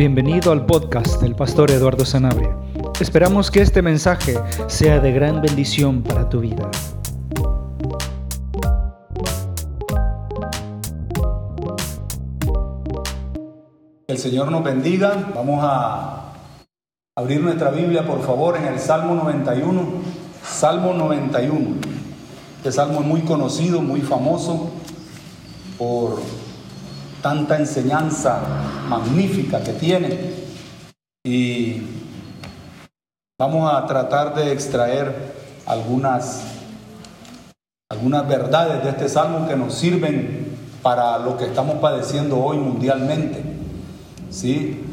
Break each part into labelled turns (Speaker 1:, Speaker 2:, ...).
Speaker 1: Bienvenido al podcast del pastor Eduardo Sanabria. Esperamos que este mensaje sea de gran bendición para tu vida.
Speaker 2: El Señor nos bendiga. Vamos a abrir nuestra Biblia, por favor, en el Salmo 91. Salmo 91. Este salmo es muy conocido, muy famoso por tanta enseñanza magnífica que tiene. Y vamos a tratar de extraer algunas, algunas verdades de este salmo que nos sirven para lo que estamos padeciendo hoy mundialmente. ¿Sí?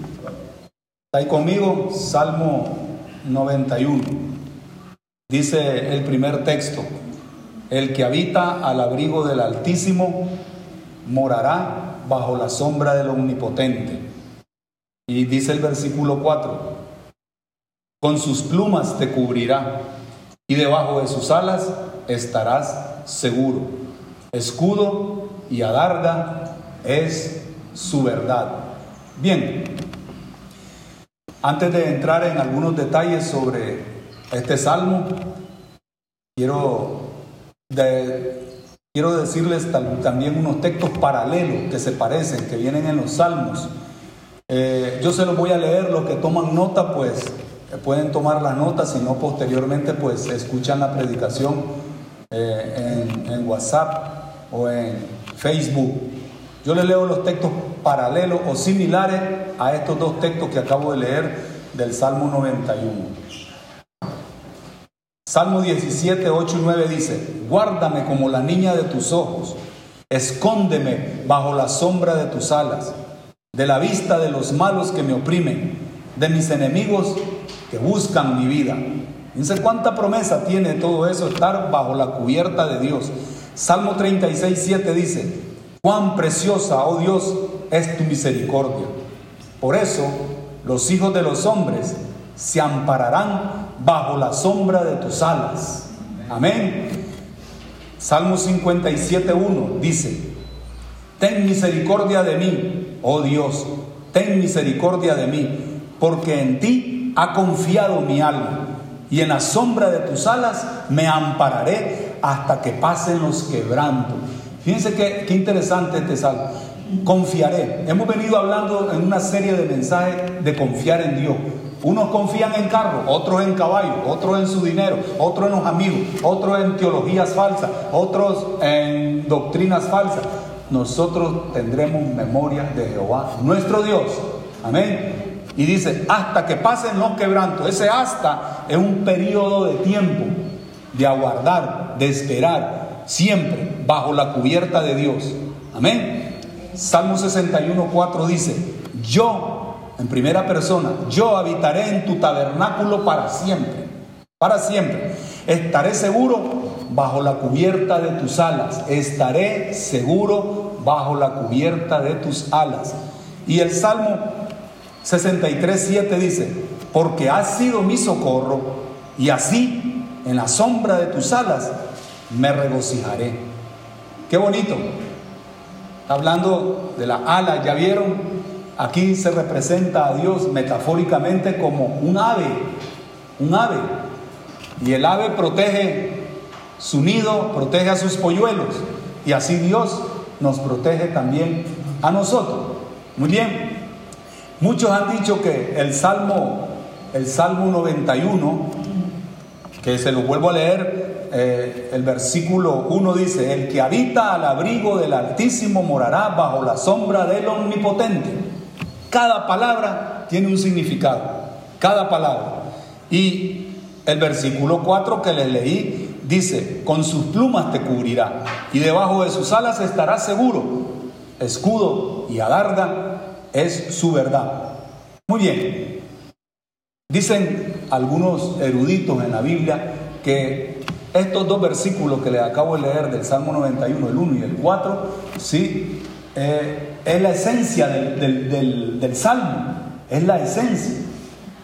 Speaker 2: ¿Está ahí conmigo? Salmo 91. Dice el primer texto, el que habita al abrigo del Altísimo morará bajo la sombra del Omnipotente. Y dice el versículo 4, con sus plumas te cubrirá y debajo de sus alas estarás seguro. Escudo y adarga es su verdad. Bien, antes de entrar en algunos detalles sobre este salmo, quiero Quiero decirles también unos textos paralelos que se parecen, que vienen en los salmos. Eh, yo se los voy a leer, los que toman nota, pues eh, pueden tomar la nota, si no posteriormente, pues escuchan la predicación eh, en WhatsApp o en Facebook. Yo les leo los textos paralelos o similares a estos dos textos que acabo de leer del Salmo 91. Salmo 17, 8 y 9 dice, guárdame como la niña de tus ojos, escóndeme bajo la sombra de tus alas, de la vista de los malos que me oprimen, de mis enemigos que buscan mi vida. Fíjense cuánta promesa tiene todo eso, estar bajo la cubierta de Dios. Salmo 36, 7 dice, cuán preciosa, oh Dios, es tu misericordia. Por eso los hijos de los hombres se ampararán bajo la sombra de tus alas. Amén. Salmo 57.1 dice, Ten misericordia de mí, oh Dios, ten misericordia de mí, porque en ti ha confiado mi alma, y en la sombra de tus alas me ampararé hasta que pasen los quebrantos. Fíjense qué, qué interesante este salmo. Confiaré. Hemos venido hablando en una serie de mensajes de confiar en Dios. Unos confían en carro, otros en caballo, otros en su dinero, otros en los amigos, otros en teologías falsas, otros en doctrinas falsas. Nosotros tendremos memoria de Jehová, nuestro Dios. Amén. Y dice, hasta que pasen los quebrantos. Ese hasta es un periodo de tiempo de aguardar, de esperar, siempre bajo la cubierta de Dios. Amén. Salmo 61, 4 dice, yo en primera persona, yo habitaré en tu tabernáculo para siempre, para siempre. Estaré seguro bajo la cubierta de tus alas, estaré seguro bajo la cubierta de tus alas. Y el Salmo 63, 7 dice, porque has sido mi socorro y así en la sombra de tus alas me regocijaré. Qué bonito. Hablando de la ala, ¿ya vieron? Aquí se representa a Dios metafóricamente como un ave, un ave. Y el ave protege su nido, protege a sus polluelos. Y así Dios nos protege también a nosotros. Muy bien. Muchos han dicho que el Salmo, el Salmo 91, que se lo vuelvo a leer, eh, el versículo 1 dice, el que habita al abrigo del Altísimo morará bajo la sombra del Omnipotente. Cada palabra tiene un significado, cada palabra. Y el versículo 4 que les leí dice, con sus plumas te cubrirá y debajo de sus alas estarás seguro. Escudo y adarga es su verdad. Muy bien. Dicen algunos eruditos en la Biblia que estos dos versículos que les acabo de leer del Salmo 91, el 1 y el 4, sí, eh, es la esencia del, salmo, es la esencia.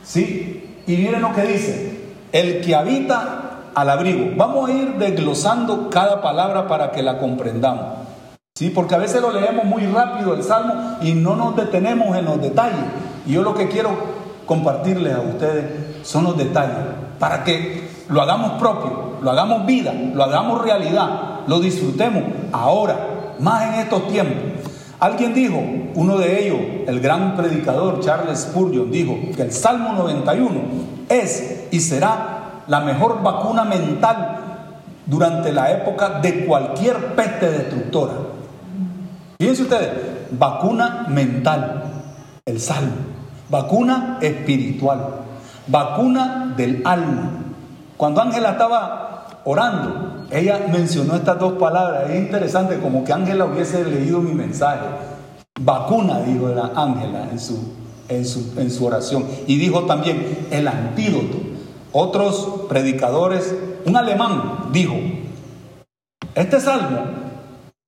Speaker 2: ¿Sí? Y miren lo que dice, el que habita al abrigo. Vamos a ir desglosando cada palabra para que la comprendamos. ¿Sí? Porque a veces lo leemos muy rápido el salmo y no nos detenemos en los detalles. Y yo lo que quiero compartirles a ustedes son los detalles para que lo hagamos propio, lo hagamos vida, lo hagamos realidad, lo disfrutemos ahora, más en estos tiempos. Alguien dijo, uno de ellos, el gran predicador Charles Spurgeon, dijo que el Salmo 91 es y será la mejor vacuna mental durante la época de cualquier peste destructora. Fíjense ustedes, vacuna mental, el Salmo, vacuna espiritual, vacuna del alma. Cuando Ángela estaba orando, ella mencionó estas dos palabras. Es interesante, como que Ángela hubiese leído mi mensaje. Vacuna, dijo Ángela en su, en, su, en su oración. Y dijo también el antídoto. Otros predicadores, un alemán dijo, este salmo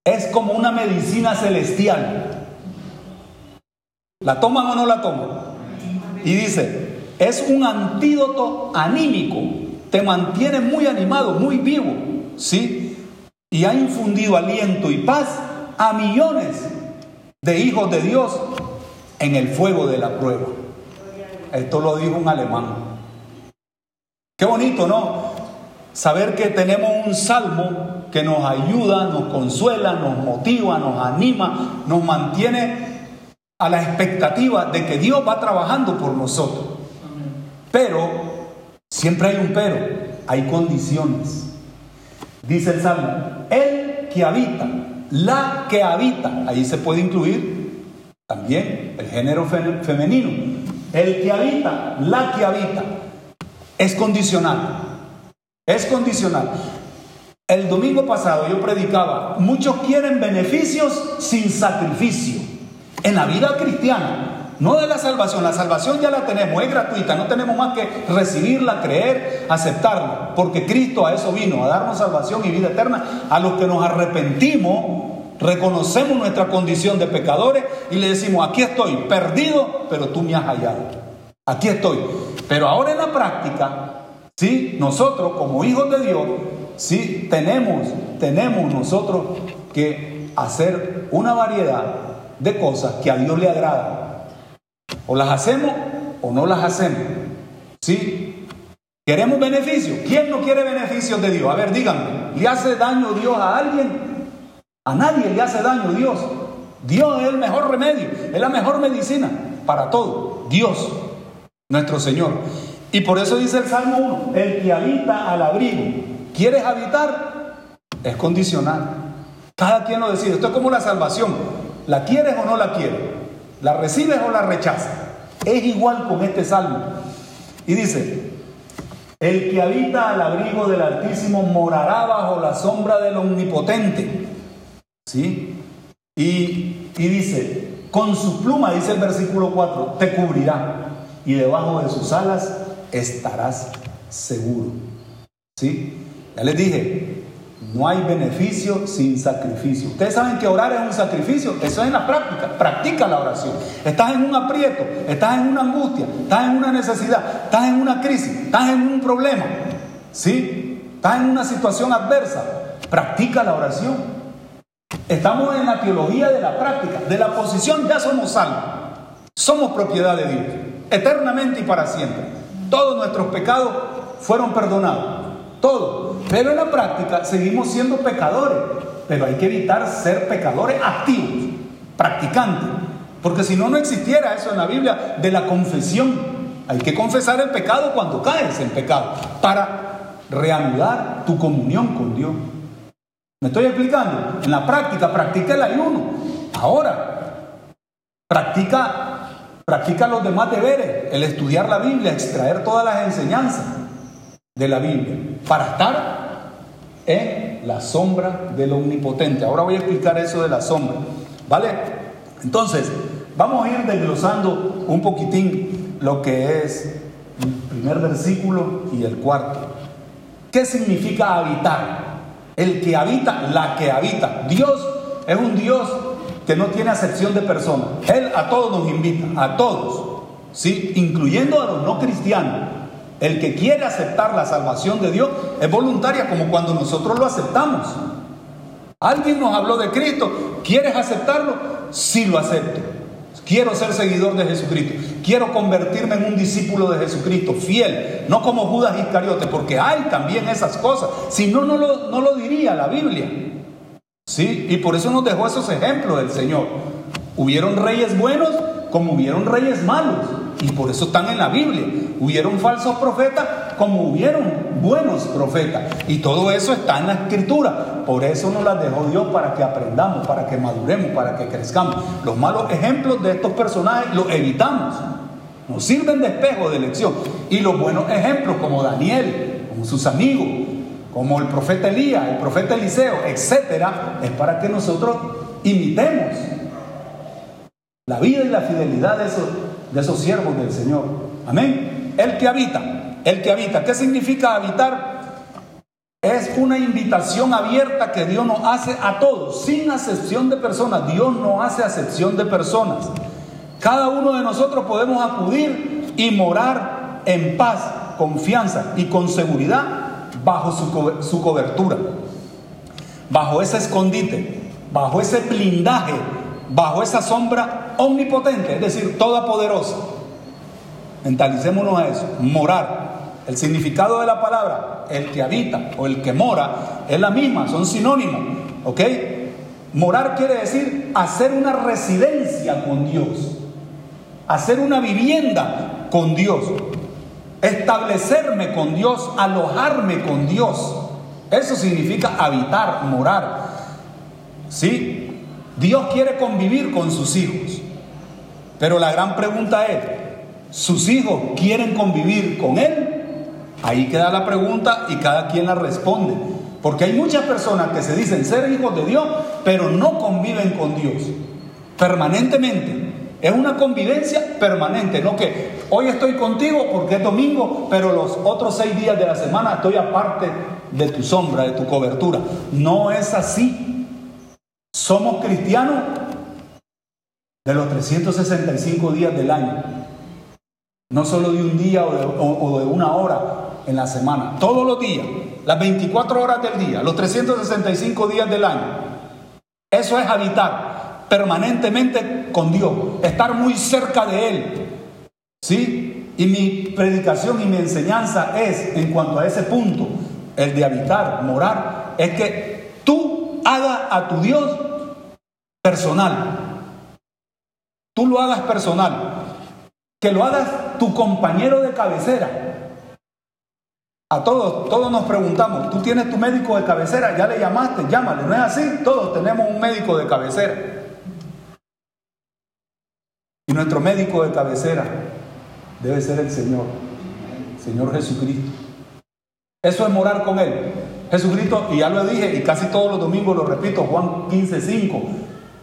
Speaker 2: es como una medicina celestial. ¿La toman o no la toman? Y dice, es un antídoto anímico, te mantiene muy animado, muy vivo ¿sí? Y ha infundido aliento y paz a millones de hijos de Dios en el fuego de la prueba. Esto lo dijo un alemán. Qué bonito, ¿no? Saber que tenemos un salmo que nos ayuda, nos consuela, nos motiva, nos anima, nos mantiene a la expectativa de que Dios va trabajando por nosotros. Pero, siempre hay un pero, hay condiciones. Dice el Salmo, el que habita, la que habita, ahí se puede incluir también el género femenino. El que habita, la que habita, es condicional. Es condicional. El domingo pasado yo predicaba, muchos quieren beneficios sin sacrificio. En la vida cristiana no de la salvación, la salvación ya la tenemos, es gratuita, no tenemos más que recibirla, creer, aceptarla, porque Cristo a eso vino, a darnos salvación y vida eterna. A los que nos arrepentimos, reconocemos nuestra condición de pecadores y le decimos, aquí estoy, perdido, pero tú me has hallado. Aquí estoy. Pero ahora en la práctica, sí, nosotros como hijos de Dios, sí, tenemos, tenemos nosotros que hacer una variedad de cosas que a Dios le agradan o las hacemos o no las hacemos. ¿Sí? ¿Queremos beneficio? ¿Quién no quiere beneficios de Dios? A ver, díganme, ¿le hace daño Dios a alguien? A nadie le hace daño Dios. Dios es el mejor remedio, es la mejor medicina para todo. Dios, nuestro Señor. Y por eso dice el Salmo 1, el que habita al abrigo. ¿Quieres habitar? Es condicional. Cada quien lo decide. Esto es como la salvación. ¿La quieres o no la quieres? ¿La recibes o la rechazas? Es igual con este salmo. Y dice, el que habita al abrigo del Altísimo morará bajo la sombra del Omnipotente. ¿Sí? Y, y dice, con su pluma, dice el versículo 4, te cubrirá y debajo de sus alas estarás seguro. ¿Sí? Ya les dije, no hay beneficio sin sacrificio. Ustedes saben que orar es un sacrificio. Eso es en la práctica. Practica la oración. Estás en un aprieto, estás en una angustia, estás en una necesidad, estás en una crisis, estás en un problema. ¿Sí? Estás en una situación adversa. Practica la oración. Estamos en la teología de la práctica. De la posición ya somos salvos. Somos propiedad de Dios. Eternamente y para siempre. Todos nuestros pecados fueron perdonados. Todo. Pero en la práctica seguimos siendo pecadores. Pero hay que evitar ser pecadores activos, practicantes. Porque si no, no existiera eso en la Biblia de la confesión. Hay que confesar el pecado cuando caes en pecado para reanudar tu comunión con Dios. ¿Me estoy explicando? En la práctica, practica el ayuno. Ahora, practica, practica los demás deberes, el estudiar la Biblia, extraer todas las enseñanzas de la Biblia para estar en la sombra del omnipotente. Ahora voy a explicar eso de la sombra. ¿Vale? Entonces, vamos a ir desglosando un poquitín lo que es el primer versículo y el cuarto. ¿Qué significa habitar? El que habita, la que habita. Dios es un Dios que no tiene acepción de personas. Él a todos nos invita, a todos, ¿sí? incluyendo a los no cristianos. El que quiere aceptar la salvación de Dios es voluntaria como cuando nosotros lo aceptamos. Alguien nos habló de Cristo, ¿quieres aceptarlo? Sí lo acepto. Quiero ser seguidor de Jesucristo. Quiero convertirme en un discípulo de Jesucristo, fiel, no como Judas Iscariote, porque hay también esas cosas. Si no, no lo, no lo diría la Biblia. ¿Sí? Y por eso nos dejó esos ejemplos del Señor. Hubieron reyes buenos como hubieron reyes malos. Y por eso están en la Biblia. Hubieron falsos profetas como hubieron buenos profetas. Y todo eso está en la escritura. Por eso nos las dejó Dios para que aprendamos, para que maduremos, para que crezcamos. Los malos ejemplos de estos personajes los evitamos. Nos sirven de espejo de lección. Y los buenos ejemplos como Daniel, como sus amigos, como el profeta Elías, el profeta Eliseo, etcétera, es para que nosotros imitemos la vida y la fidelidad de esos, de esos siervos del Señor. Amén. El que habita, el que habita. ¿Qué significa habitar? Es una invitación abierta que Dios nos hace a todos, sin acepción de personas. Dios no hace acepción de personas. Cada uno de nosotros podemos acudir y morar en paz, confianza y con seguridad bajo su, su cobertura, bajo ese escondite, bajo ese blindaje bajo esa sombra omnipotente, es decir, toda poderosa. Mentalicémonos a eso, morar. El significado de la palabra, el que habita o el que mora, es la misma, son sinónimos, ¿ok? Morar quiere decir hacer una residencia con Dios, hacer una vivienda con Dios, establecerme con Dios, alojarme con Dios. Eso significa habitar, morar. ¿Sí? Dios quiere convivir con sus hijos. Pero la gran pregunta es, ¿sus hijos quieren convivir con Él? Ahí queda la pregunta y cada quien la responde. Porque hay muchas personas que se dicen ser hijos de Dios, pero no conviven con Dios permanentemente. Es una convivencia permanente, no que hoy estoy contigo porque es domingo, pero los otros seis días de la semana estoy aparte de tu sombra, de tu cobertura. No es así. Somos cristianos de los 365 días del año. No solo de un día o de, una hora en la semana. Todos los días. Las 24 horas del día. Los 365 días del año. Eso es habitar permanentemente con Dios. Estar muy cerca de Él. ¿Sí? Y mi predicación y mi enseñanza es, en cuanto a ese punto, el de habitar, morar, es que tú hagas a tu Dios personal. Tú lo hagas personal. Que lo hagas tu compañero de cabecera. A todos, todos nos preguntamos, ¿tú tienes tu médico de cabecera? ¿Ya le llamaste? Llámale, ¿no es así? Todos tenemos un médico de cabecera. Y nuestro médico de cabecera debe ser el Señor, Señor Jesucristo. Eso es morar con Él. Jesucristo, y ya lo dije, y casi todos los domingos lo repito, Juan 15, 5,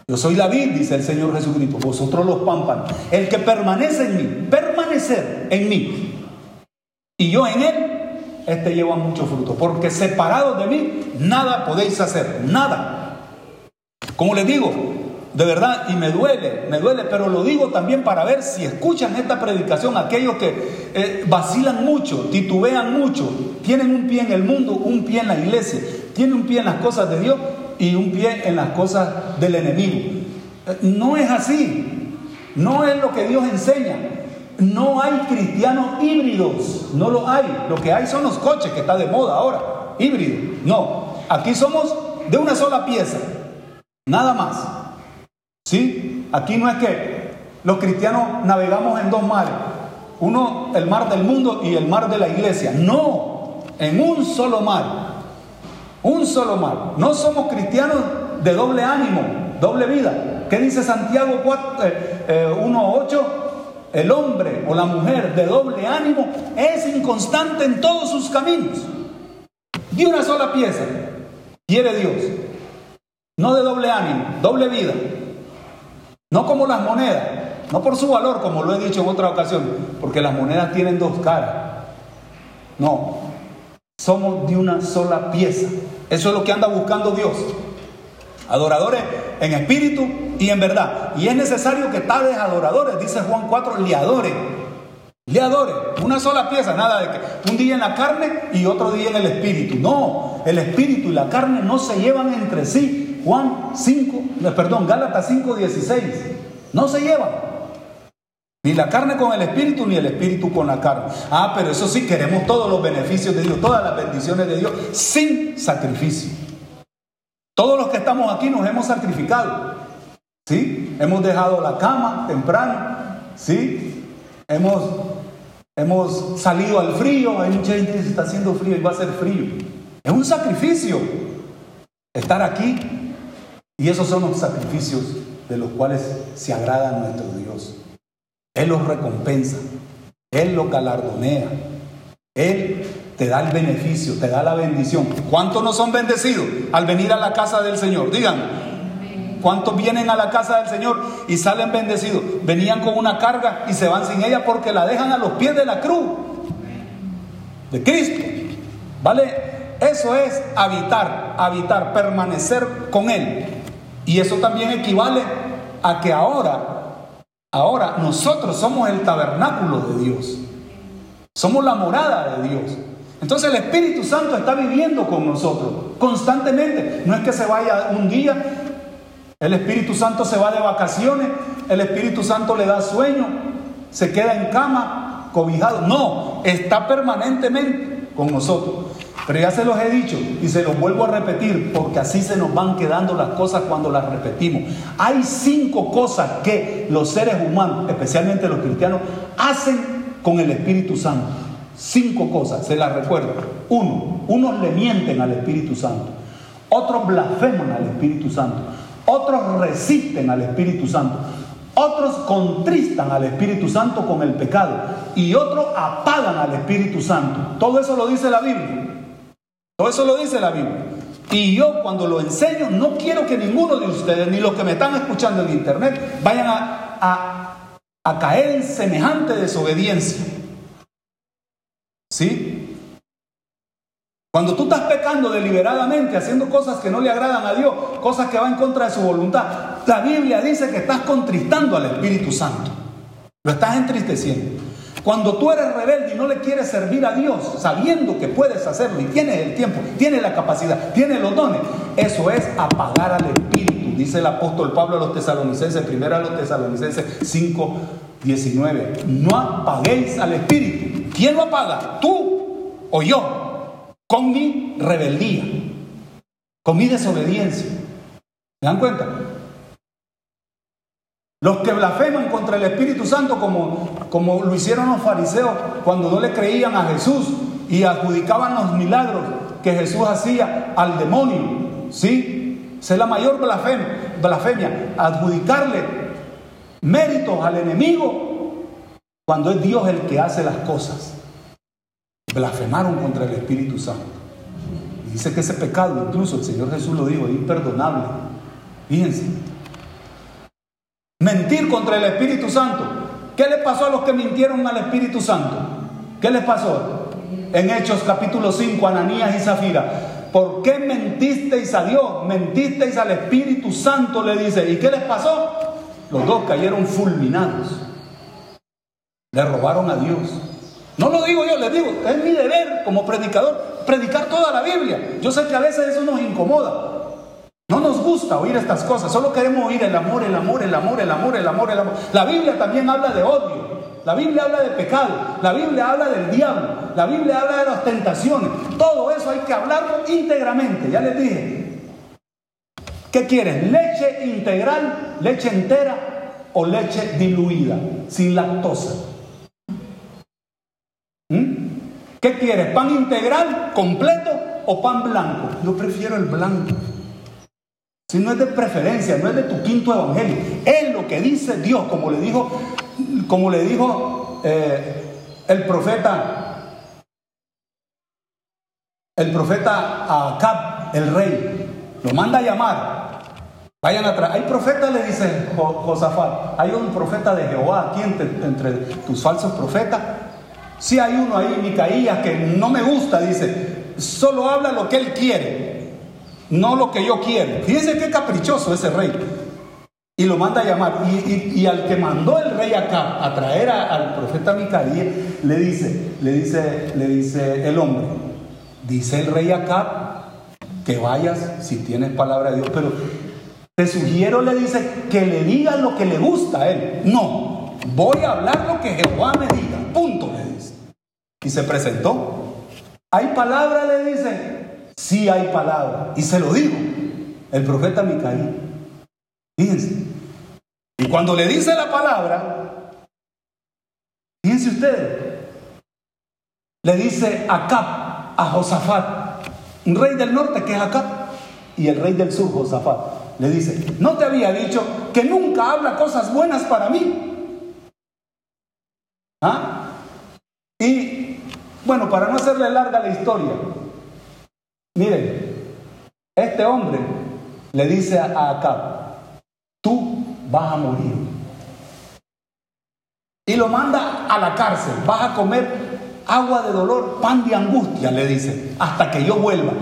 Speaker 2: yo soy la vid, dice el Señor Jesucristo, vosotros los pámpanos. El que permanece en mí, permanecer en mí, y yo en él, este lleva mucho fruto. Porque separados de mí, nada podéis hacer, nada. Como les digo, de verdad, y me duele, me duele, pero lo digo también para ver si escuchan esta predicación aquellos que eh, vacilan mucho, titubean mucho, tienen un pie en el mundo, un pie en la iglesia, tienen un pie en las cosas de Dios y un pie en las cosas del enemigo. No es así. No es lo que Dios enseña. No hay cristianos híbridos. No lo hay. Lo que hay son los coches que está de moda ahora. Híbrido. No. Aquí somos de una sola pieza. Nada más. ¿Sí? Aquí no es que los cristianos navegamos en dos mares. Uno, el mar del mundo y el mar de la iglesia. No. En un solo mar. Un solo mar. No somos cristianos de doble ánimo, doble vida. ¿Qué dice Santiago 1.8? Eh, eh, el hombre o la mujer de doble ánimo es inconstante en todos sus caminos. De una sola pieza quiere Dios. No de doble ánimo, doble vida. No como las monedas, no por su valor, como lo he dicho en otra ocasión, porque las monedas tienen dos caras. No, somos de una sola pieza. Eso es lo que anda buscando Dios. Adoradores en espíritu y en verdad. Y es necesario que tales adoradores, dice Juan 4, le adoren. Le adoren. Una sola pieza, nada de que un día en la carne y otro día en el espíritu. No, el espíritu y la carne no se llevan entre sí. Juan 5, perdón, Gálatas 5, 16. No se llevan. Ni la carne con el espíritu, ni el espíritu con la carne. Ah, pero eso sí, queremos todos los beneficios de Dios, todas las bendiciones de Dios, sin sacrificio. Todos los que estamos aquí nos hemos sacrificado. ¿Sí? Hemos dejado la cama temprano. ¿Sí? Hemos, hemos salido al frío. Hay mucha gente que está haciendo frío y va a ser frío. Es un sacrificio estar aquí. Y esos son los sacrificios de los cuales se agrada nuestro Dios. Él los recompensa, Él los galardonea, Él te da el beneficio, te da la bendición. ¿Cuántos no son bendecidos al venir a la casa del Señor? Digan, ¿cuántos vienen a la casa del Señor y salen bendecidos? Venían con una carga y se van sin ella porque la dejan a los pies de la cruz de Cristo. ¿Vale? Eso es habitar, habitar, permanecer con Él. Y eso también equivale a que ahora Ahora, nosotros somos el tabernáculo de Dios. Somos la morada de Dios. Entonces el Espíritu Santo está viviendo con nosotros constantemente. No es que se vaya un día, el Espíritu Santo se va de vacaciones, el Espíritu Santo le da sueño, se queda en cama, cobijado. No, está permanentemente con nosotros. Pero ya se los he dicho y se los vuelvo a repetir porque así se nos van quedando las cosas cuando las repetimos. Hay cinco cosas que los seres humanos, especialmente los cristianos, hacen con el Espíritu Santo. Cinco cosas, se las recuerdo. Uno, unos le mienten al Espíritu Santo. Otros blasfeman al Espíritu Santo. Otros resisten al Espíritu Santo. Otros contristan al Espíritu Santo con el pecado. Y otros apagan al Espíritu Santo. Todo eso lo dice la Biblia. Eso lo dice la Biblia. Y yo cuando lo enseño no quiero que ninguno de ustedes, ni los que me están escuchando en internet, vayan a, a, caer en semejante desobediencia. ¿Sí? Cuando tú estás pecando deliberadamente, haciendo cosas que no le agradan a Dios, cosas que van en contra de su voluntad, la Biblia dice que estás contristando al Espíritu Santo. Lo estás entristeciendo. Cuando tú eres rebelde y no le quieres servir a Dios, sabiendo que puedes hacerlo y tienes el tiempo, tienes la capacidad, tienes los dones, eso es apagar al Espíritu, dice el apóstol Pablo a los tesalonicenses, primero a los tesalonicenses 5, 19. No apaguéis al Espíritu. ¿Quién lo apaga? ¿Tú o yo? Con mi rebeldía, con mi desobediencia. ¿Se dan cuenta? Los que blasfeman contra el Espíritu Santo, como, como lo hicieron los fariseos cuando no le creían a Jesús y adjudicaban los milagros que Jesús hacía al demonio. ¿Sí? Esa es la mayor blasfemia, blasfemia, adjudicarle méritos al enemigo cuando es Dios el que hace las cosas. Blasfemaron contra el Espíritu Santo. Dice que ese pecado, incluso el Señor Jesús lo dijo, es imperdonable. Fíjense. Mentir contra el Espíritu Santo. ¿Qué le pasó a los que mintieron al Espíritu Santo? ¿Qué les pasó? En Hechos capítulo 5, Ananías y Zafira. ¿Por qué mentisteis a Dios? Mentisteis al Espíritu Santo, le dice. ¿Y qué les pasó? Los dos cayeron fulminados. Le robaron a Dios. No lo digo yo, les digo, es mi deber como predicador predicar toda la Biblia. Yo sé que a veces eso nos incomoda, no nos gusta oír estas cosas, solo queremos oír el amor, el amor, el amor, el amor, el amor, el amor. La Biblia también habla de odio, la Biblia habla de pecado, la Biblia habla del diablo, la Biblia habla de las tentaciones. Todo eso hay que hablarlo íntegramente, ya les dije. ¿Qué quieres? ¿Leche integral, leche entera o leche diluida, sin lactosa? ¿Mm? ¿Qué quieres? ¿Pan integral, completo o pan blanco? Yo prefiero el blanco. Si no es de preferencia, no es de tu quinto evangelio. Es lo que dice Dios, como le dijo, como le dijo eh, el profeta, el profeta Acab, el rey. Lo manda a llamar. Vayan atrás. Hay profetas, le dice Josafat. Hay un profeta de Jehová aquí entre, entre tus falsos profetas. Si hay uno ahí, Micaías, que no me gusta, dice. Solo habla lo que él quiere no lo que yo quiero. Fíjense qué caprichoso ese rey. Y lo manda a llamar. Y, al que mandó el rey acá a traer al profeta Micaías, le dice, le dice, le dice el hombre, dice el rey acá que vayas si tienes palabra de Dios, pero te sugiero, le dice, que le digas lo que le gusta a él. No, voy a hablar lo que Jehová me diga. Punto, le dice. Y se presentó. ¿Hay palabra? Le dice. Sí hay palabra. Y se lo dijo el profeta Micaí. Fíjense. Y cuando le dice la palabra, fíjense ustedes, le dice Acab a Josafat, un rey del norte que es Acab, y el rey del sur, Josafat, le dice, no te había dicho que nunca habla cosas buenas para mí. ¿Ah? Y bueno, para no hacerle larga la historia, miren, este hombre le dice a Acab, tú vas a morir. Y lo manda a la cárcel, vas a comer agua de dolor, pan de angustia, le dice, hasta que yo vuelva.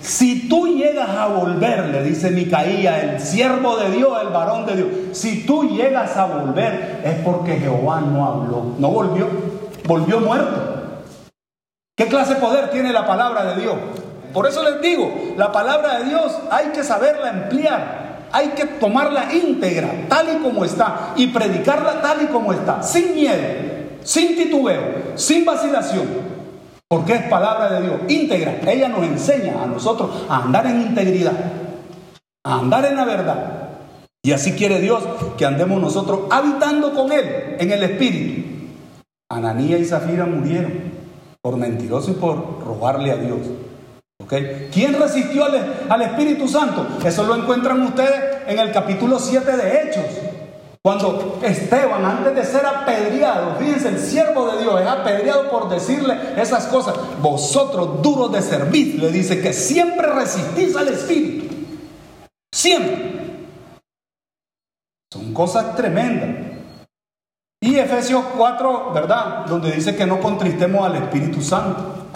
Speaker 2: Si tú llegas a volver, le dice Micaía, el siervo de Dios, el varón de Dios, si tú llegas a volver es porque Jehová no habló, no volvió, volvió muerto. ¿Qué clase de poder tiene la palabra de Dios? Por eso les digo, la palabra de Dios hay que saberla emplear, hay que tomarla íntegra, tal y como está, y predicarla tal y como está, sin miedo, sin titubeo, sin vacilación, porque es palabra de Dios, íntegra. Ella nos enseña a nosotros a andar en integridad, a andar en la verdad. Y así quiere Dios que andemos nosotros habitando con Él en el Espíritu. Ananía y Zafira murieron por mentiroso y por robarle a Dios. ¿Quién resistió al, al Espíritu Santo? Eso lo encuentran ustedes en el capítulo 7 de Hechos. Cuando Esteban, antes de ser apedreado, fíjense, el siervo de Dios es apedreado por decirle esas cosas. Vosotros duros de servir, le dice que siempre resistís al Espíritu. Siempre. Son cosas tremendas. Y Efesios 4, ¿verdad? Donde dice que no contristemos al Espíritu Santo.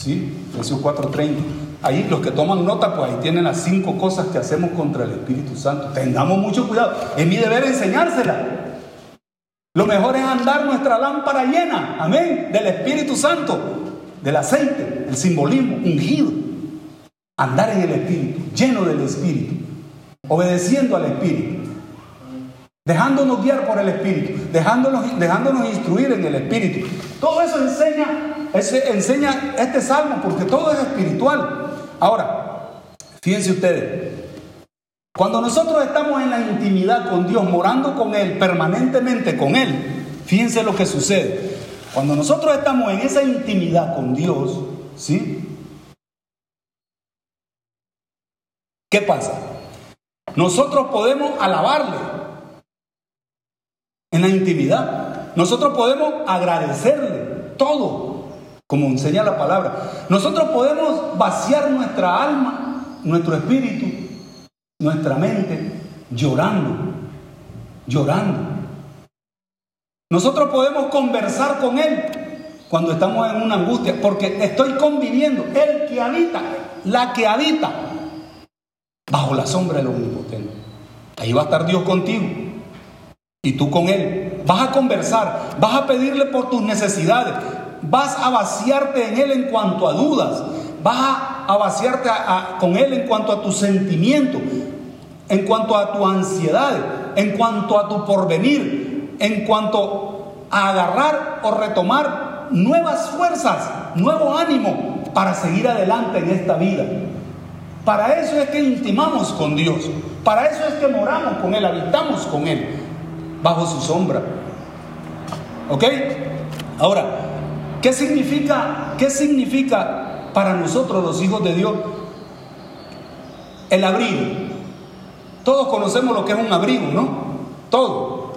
Speaker 2: ¿Sí? Efesios 4:30. Ahí los que toman nota, pues ahí tienen las cinco cosas que hacemos contra el Espíritu Santo. Tengamos mucho cuidado. Es mi deber enseñársela. Lo mejor es andar nuestra lámpara llena, amén, del Espíritu Santo, del aceite, el simbolismo, ungido. Andar en el Espíritu, lleno del Espíritu, obedeciendo al Espíritu, dejándonos guiar por el Espíritu, dejándonos, dejándonos instruir en el Espíritu. Todo eso enseña, enseña este salmo, porque todo es espiritual. Ahora, fíjense ustedes, cuando nosotros estamos en la intimidad con Dios, morando con Él, permanentemente con Él, fíjense lo que sucede. Cuando nosotros estamos en esa intimidad con Dios, ¿sí? ¿Qué pasa? Nosotros podemos alabarle en la intimidad. Nosotros podemos agradecerle todo como enseña la palabra. Nosotros podemos vaciar nuestra alma, nuestro espíritu, nuestra mente, llorando, llorando. Nosotros podemos conversar con Él cuando estamos en una angustia, porque estoy conviviendo, el que habita, la que habita, bajo la sombra del Omnipotente. Ahí va a estar Dios contigo y tú con Él. Vas a conversar, vas a pedirle por tus necesidades, vas a vaciarte en Él en cuanto a dudas, vas a, vaciarte con Él en cuanto a tus sentimientos, en cuanto a tu ansiedad, en cuanto a tu porvenir, en cuanto a agarrar o retomar nuevas fuerzas, nuevo ánimo para seguir adelante en esta vida. Para eso es que intimamos con Dios, para eso es que moramos con Él, habitamos con Él, bajo su sombra. ¿Ok? Ahora, ¿Qué significa, qué significa para nosotros los hijos de Dios el abrigo? Todos conocemos lo que es un abrigo, ¿no? Todo.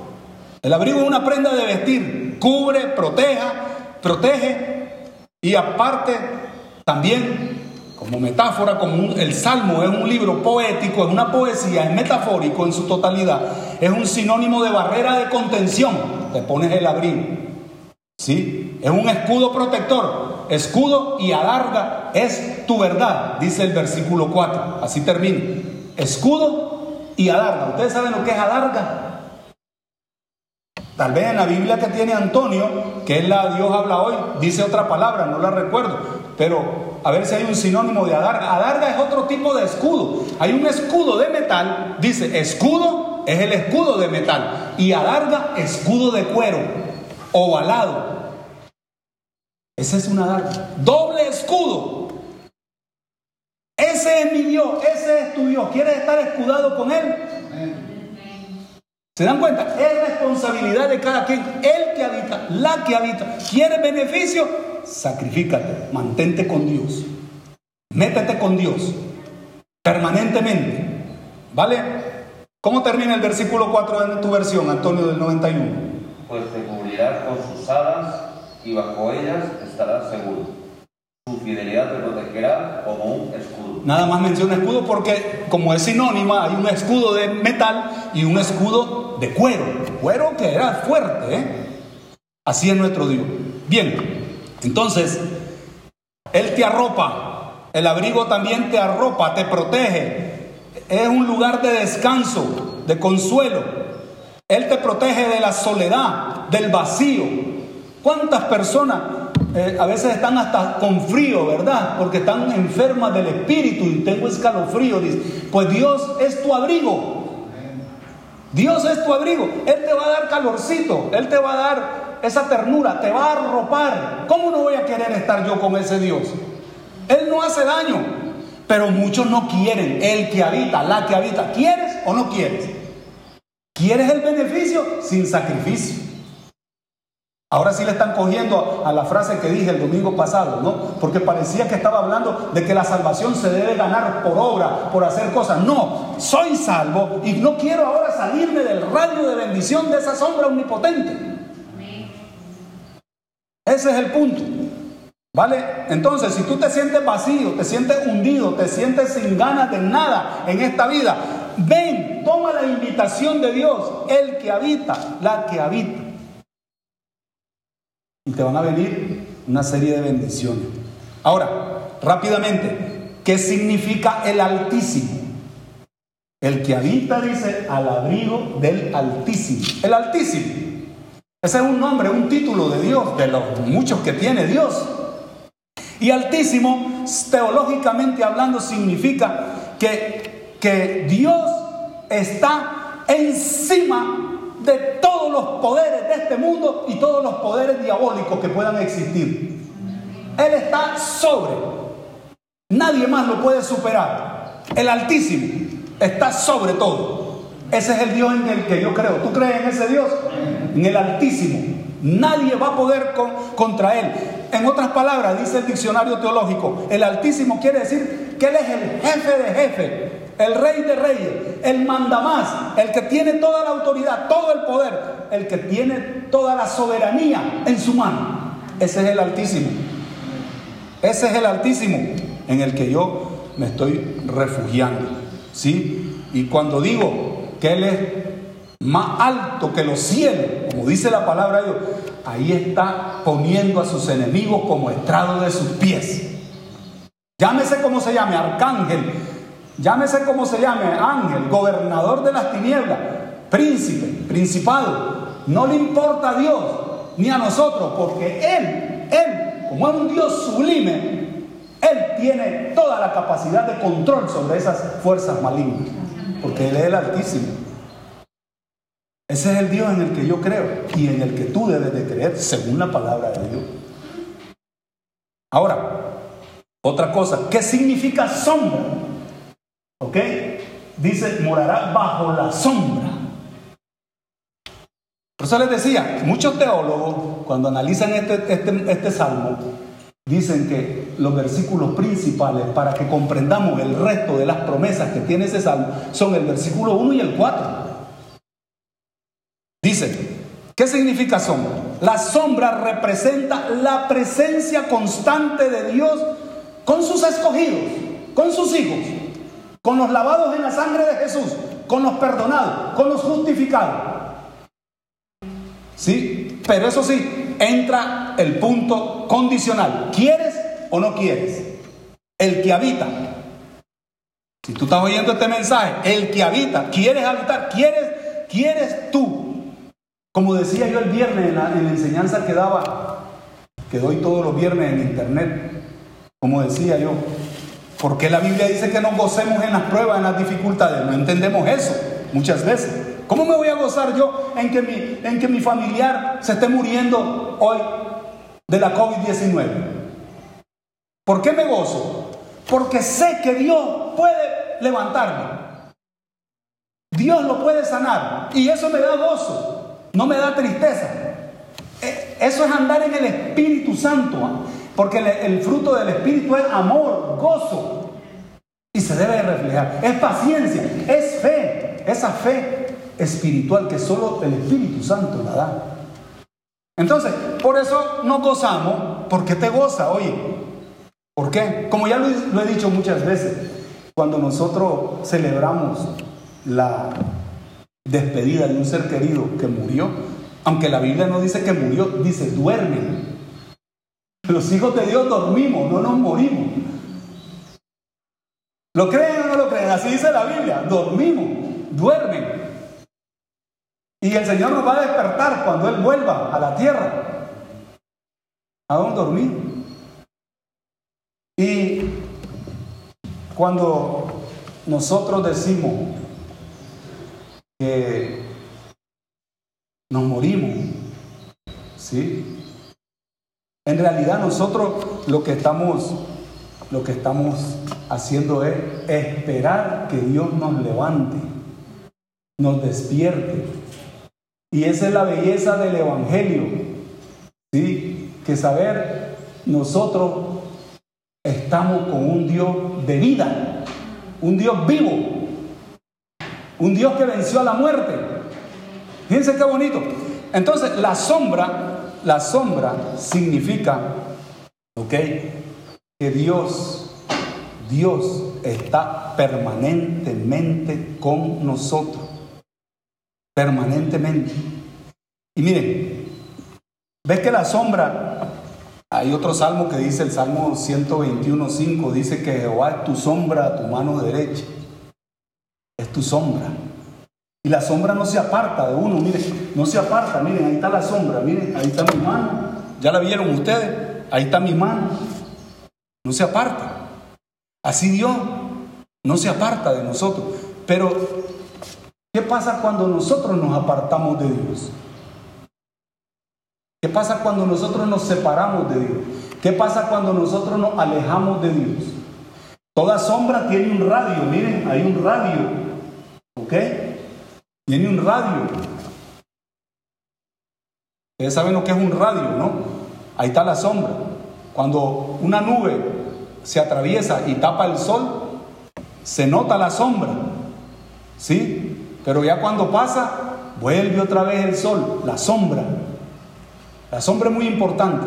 Speaker 2: El abrigo es una prenda de vestir, cubre, proteja, protege y aparte también como metáfora, como el Salmo es un libro poético, es una poesía, es metafórico en su totalidad, es un sinónimo de barrera de contención. Te pones el abrigo. ¿Sí? Es un escudo protector. Escudo y alarga es tu verdad, dice el versículo 4. Así termina. Escudo y alarga. ¿Ustedes saben lo que es alarga? Tal vez en la Biblia que tiene Antonio, que es la Dios habla hoy, dice otra palabra, no la recuerdo. Pero a ver si hay un sinónimo de adarga. Adarga es otro tipo de escudo. Hay un escudo de metal, dice escudo es el escudo de metal y adarga escudo de cuero, ovalado. Esa es una adarga. Doble escudo. Ese es mi Dios, ese es tu Dios. ¿Quieres estar escudado con Él? ¿Se dan cuenta? Es responsabilidad de cada quien. El que habita, la que habita. ¿Quiere beneficio? Sacrifícate, mantente con Dios. Métete con Dios permanentemente. ¿Vale? ¿Cómo termina el versículo 4 de tu versión, Antonio del 91?
Speaker 3: Pues te cubrirás con sus alas y bajo ellas estarás seguro. Su fidelidad te protegerá como un escudo.
Speaker 2: Nada más menciona escudo porque como es sinónima, hay un escudo de metal y un escudo de cuero. Cuero que era fuerte, ¿eh? Así es nuestro Dios. Bien, entonces, Él te arropa, el abrigo también te arropa, te protege. Es un lugar de descanso, de consuelo. Él te protege de la soledad, del vacío. ¿Cuántas personas eh, a veces están hasta con frío, verdad? Porque están enfermas del espíritu y tengo escalofrío. Dice, pues Dios es tu abrigo. Dios es tu abrigo. Él te va a dar calorcito. Él te va a dar esa ternura. Te va a arropar. ¿Cómo no voy a querer estar yo con ese Dios? Él no hace daño, pero muchos no quieren. El que habita, la que habita, ¿quieres o no quieres? ¿Quieres el beneficio sin sacrificio? Ahora sí le están cogiendo a, la frase que dije el domingo pasado, ¿no? Porque parecía que estaba hablando de que la salvación se debe ganar por obra, por hacer cosas. No, soy salvo y no quiero ahora salirme del radio de bendición de esa sombra omnipotente. Ese es el punto. ¿Vale? Entonces, si tú te sientes vacío, te sientes hundido, te sientes sin ganas de nada en esta vida, ven, toma la invitación de Dios, el que habita, la que habita. Y te van a venir una serie de bendiciones. Ahora, rápidamente, ¿qué significa el Altísimo? El que habita, dice, al abrigo del Altísimo. El Altísimo. Ese es un nombre, un título de Dios, de los muchos que tiene Dios. Y altísimo, teológicamente hablando, significa que, que Dios está encima de todos los poderes de este mundo y todos los poderes diabólicos que puedan existir. Él está sobre. Nadie más lo puede superar. El Altísimo está sobre todo. Ese es el Dios en el que yo creo. ¿Tú crees en ese Dios? En el Altísimo. Nadie va a poder contra Él. En otras palabras, dice el diccionario teológico, el Altísimo quiere decir que Él es el jefe de jefe, el rey de reyes, el mandamás, el que tiene toda la autoridad, todo el poder, el que tiene toda la soberanía en su mano. Ese es el Altísimo. Ese es el Altísimo en el que yo me estoy refugiando. ¿Sí? Y cuando digo que Él es más alto que los cielos, como dice la palabra de Dios, ahí está poniendo a sus enemigos como estrado de sus pies. Llámese como se llame, arcángel, llámese como se llame, ángel, gobernador de las tinieblas, príncipe, principado. No le importa a Dios ni a nosotros, porque Él, Él, como es un Dios sublime, Él tiene toda la capacidad de control sobre esas fuerzas malignas, porque Él es el Altísimo. Ese es el Dios en el que yo creo y en el que tú debes de creer según la palabra de Dios. Ahora, otra cosa, ¿qué significa sombra? ¿Ok? Dice, morará bajo la sombra. Por eso les decía, muchos teólogos, cuando analizan este, este, este salmo, dicen que los versículos principales para que comprendamos el resto de las promesas que tiene ese salmo son el versículo 1 y el 4. Dice, ¿qué significa sombra? La sombra representa la presencia constante de Dios con sus escogidos, con sus hijos, con los lavados en la sangre de Jesús, con los perdonados, con los justificados. ¿Sí? Pero eso sí, entra el punto condicional. ¿Quieres o no quieres? El que habita. Si tú estás oyendo este mensaje, el que habita, ¿quieres habitar? ¿Quieres, quieres tú como decía yo el viernes en la, enseñanza que daba, que doy todos los viernes en internet, como decía yo, ¿por qué la Biblia dice que nos gocemos en las pruebas, en las dificultades? No entendemos eso. muchas veces. ¿Cómo me voy a gozar yo en que mi, en que mi familiar se esté muriendo hoy de la COVID-19? ¿Por qué me gozo? Porque sé que Dios puede levantarme. Dios lo puede sanar. Y eso me da gozo, no me da tristeza. E, eso es andar en el Espíritu Santo. Porque el, fruto del Espíritu es amor, gozo. Y se debe reflejar. Es paciencia, es fe. Esa fe espiritual que solo el Espíritu Santo la da. Entonces, por eso nos gozamos, porque te goza, oye. ¿Por qué? Como ya lo, lo he dicho muchas veces, cuando nosotros celebramos la despedida de un ser querido que murió, aunque la Biblia no dice que murió, dice duermen. Los hijos de Dios dormimos, no nos morimos. ¿Lo creen o no lo creen? Así dice la Biblia, dormimos, duermen. Y el Señor nos va a despertar cuando Él vuelva a la tierra. ¿A dónde dormir? Y cuando nosotros decimos que nos morimos, ¿sí? En realidad nosotros lo que estamos lo que estamos haciendo es esperar que Dios nos levante, nos despierte y esa es la belleza del Evangelio. ¿sí? Que saber, nosotros estamos con un Dios de vida, un Dios vivo, un Dios que venció a la muerte. Fíjense qué bonito. Entonces, la sombra, la sombra significa, ¿ok? Que Dios, Dios está permanentemente con nosotros permanentemente. Y miren, ves que la sombra, hay otro salmo que dice, el Salmo 121.5, dice que Jehová es tu sombra tu mano derecha. Es tu sombra. Y la sombra no se aparta de uno, miren, no se aparta, miren, ahí está la sombra, miren, ahí está mi mano. ¿Ya la vieron ustedes? Ahí está mi mano. No se aparta. Así Dios no se aparta de nosotros. Pero ¿Qué pasa cuando nosotros nos apartamos de Dios? ¿Qué pasa cuando nosotros nos separamos de Dios? ¿Qué pasa cuando nosotros nos alejamos de Dios? Toda sombra tiene un radio, miren, hay un radio, ¿ok? Tiene un radio. Ustedes saben lo que es un radio, ¿no? Ahí está la sombra. Cuando una nube se atraviesa y tapa el sol, se nota la sombra, ¿sí? Pero ya cuando pasa, vuelve otra vez el sol, la sombra. La sombra es muy importante.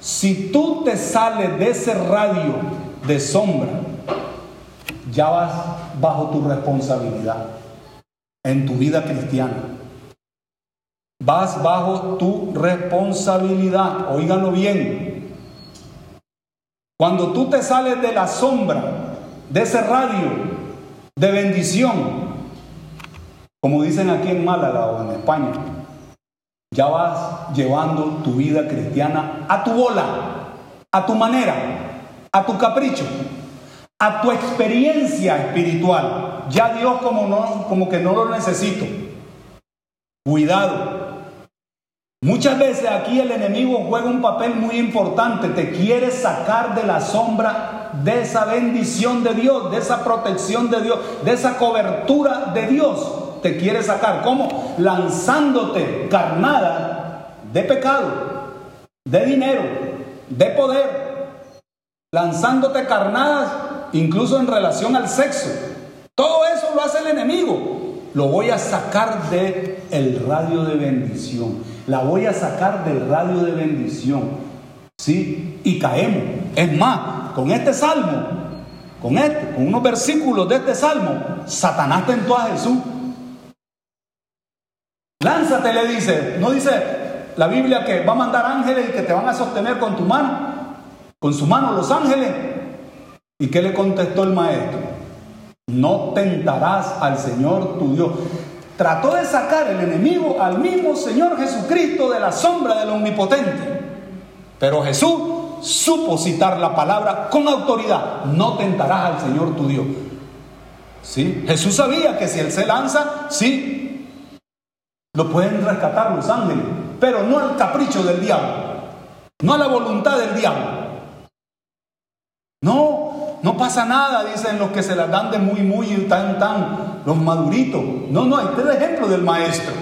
Speaker 2: Si tú te sales de ese radio de sombra, ya vas bajo tu responsabilidad en tu vida cristiana. Vas bajo tu responsabilidad, oíganlo bien. Cuando tú te sales de la sombra, de ese radio de bendición, como dicen aquí en Málaga o en España, ya vas llevando tu vida cristiana a tu bola, a tu manera, a tu capricho, a tu experiencia espiritual. Ya Dios como, no, como que no lo necesito. Cuidado. Muchas veces aquí el enemigo juega un papel muy importante. Te quiere sacar de la sombra de esa bendición de Dios, de esa protección de Dios, de esa cobertura de Dios te quiere sacar. ¿Cómo? Lanzándote carnada de pecado, de dinero, de poder, lanzándote carnadas incluso en relación al sexo. Todo eso lo hace el enemigo. Lo voy a sacar de el radio de bendición. La voy a sacar del radio de bendición. ¿Sí? Y caemos. Es más, con este salmo, con este, con unos versículos de este salmo, Satanás tentó a Jesús Lánzate, le dice. No dice la Biblia que va a mandar ángeles y que te van a sostener con tu mano, con su mano los ángeles. ¿Y qué le contestó el maestro? No tentarás al Señor tu Dios. Trató de sacar el enemigo al mismo Señor Jesucristo de la sombra del omnipotente. Pero Jesús supo citar la palabra con autoridad. No tentarás al Señor tu Dios. ¿Sí? Jesús sabía que si él se lanza, sí, lo pueden rescatar los ángeles, pero no al capricho del diablo, no a la voluntad del diablo. No, no pasa nada, dicen los que se las dan de muy, muy, tan, tan, los maduritos. No, no, este es el ejemplo del maestro.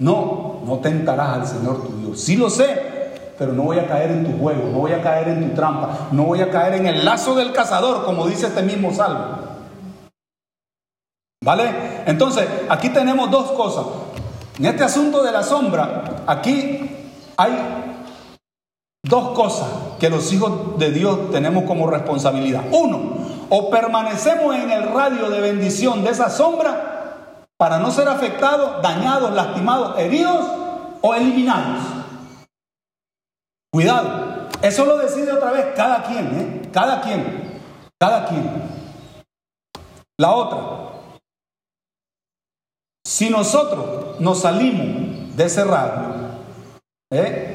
Speaker 2: No, no tentarás al Señor tu Dios. Sí lo sé, pero no voy a caer en tu juego, no voy a caer en tu trampa, no voy a caer en el lazo del cazador, como dice este mismo salmo. ¿Vale? Entonces, aquí tenemos dos cosas. En este asunto de la sombra, aquí hay dos cosas que los hijos de Dios tenemos como responsabilidad. Uno, o permanecemos en el radio de bendición de esa sombra para no ser afectados, dañados, lastimados, heridos o eliminados. Cuidado, eso lo decide otra vez cada quien, ¿eh? Cada quien, cada quien. La otra, si nosotros nos salimos de ese radio, ¿eh?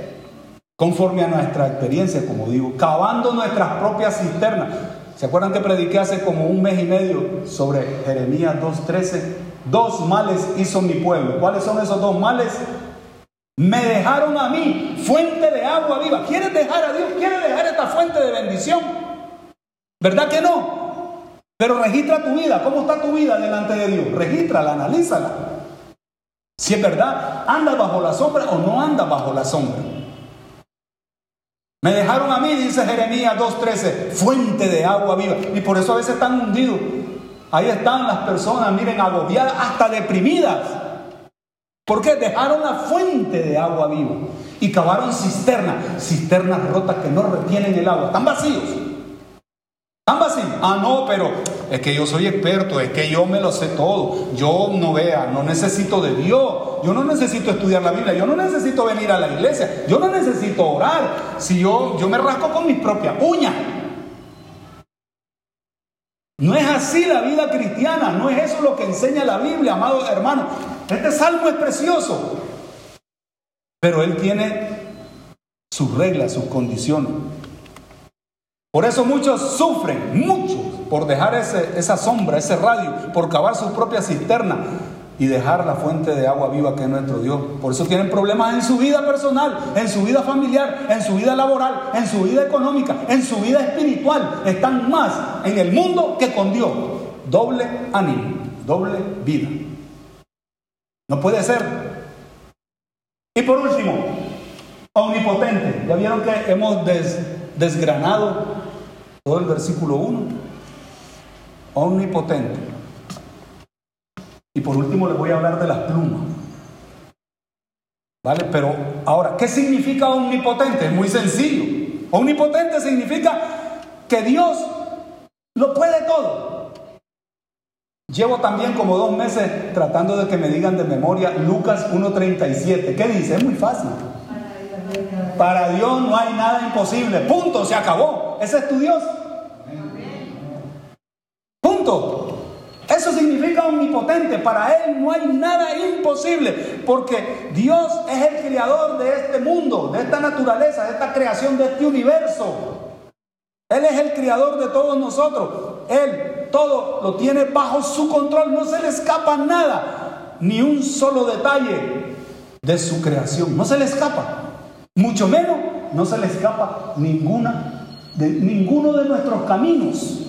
Speaker 2: Conforme a nuestra experiencia, como digo, cavando nuestras propias cisternas. ¿Se acuerdan que prediqué hace como un mes y medio sobre Jeremías 2.13? Dos males hizo mi pueblo. ¿Cuáles son esos dos males? Me dejaron a mí fuente de agua viva. ¿Quieres dejar a Dios? ¿Quieres dejar esta fuente de bendición? ¿Verdad que no? Pero registra tu vida. ¿Cómo está tu vida delante de Dios? Regístrala, analízala. Si es verdad, anda bajo la sombra o no anda bajo la sombra. Me dejaron a mí, dice Jeremías 2.13, fuente de agua viva. Y por eso a veces están hundidos. Ahí están las personas, miren, agobiadas, hasta deprimidas. ¿Por qué? Dejaron la fuente de agua viva y cavaron cisternas, cisternas rotas que no retienen el agua, están vacíos. Ah, no, pero es que yo soy experto, es que yo me lo sé todo. Yo no vea, no necesito de Dios. Yo no necesito estudiar la Biblia, yo no necesito venir a la iglesia, yo no necesito orar. Si yo, yo me rasco con mis propias uñas. No es así la vida cristiana, no es eso lo que enseña la Biblia, amados hermanos. Este salmo es precioso, pero él tiene sus reglas, sus condiciones. Por eso muchos sufren, muchos, por dejar esa sombra, ese radio, por cavar su propia cisterna y dejar la fuente de agua viva que es nuestro Dios. Por eso tienen problemas en su vida personal, en su vida familiar, en su vida laboral, en su vida económica, en su vida espiritual. Están más en el mundo que con Dios. Doble ánimo, doble vida. No puede ser. Y por último, omnipotente. Ya vieron que hemos desgranado todo el versículo 1. Omnipotente. Y por último les voy a hablar de las plumas. ¿Vale? Pero ahora, ¿qué significa omnipotente? Es muy sencillo. Omnipotente significa que Dios lo puede todo. Llevo también como dos meses tratando de que me digan de memoria Lucas 1.37. ¿Qué dice? Es muy fácil. Para Dios no hay nada imposible. Punto, se acabó. Ese es tu Dios. Punto. Eso significa omnipotente. Para Él no hay nada imposible. Porque Dios es el creador de este mundo, de esta naturaleza, de esta creación, de este universo. Él es el creador de todos nosotros. Él todo lo tiene bajo su control. No se le escapa nada. Ni un solo detalle de su creación. No se le escapa. Mucho menos no se le escapa ninguna, de, ninguno de nuestros caminos.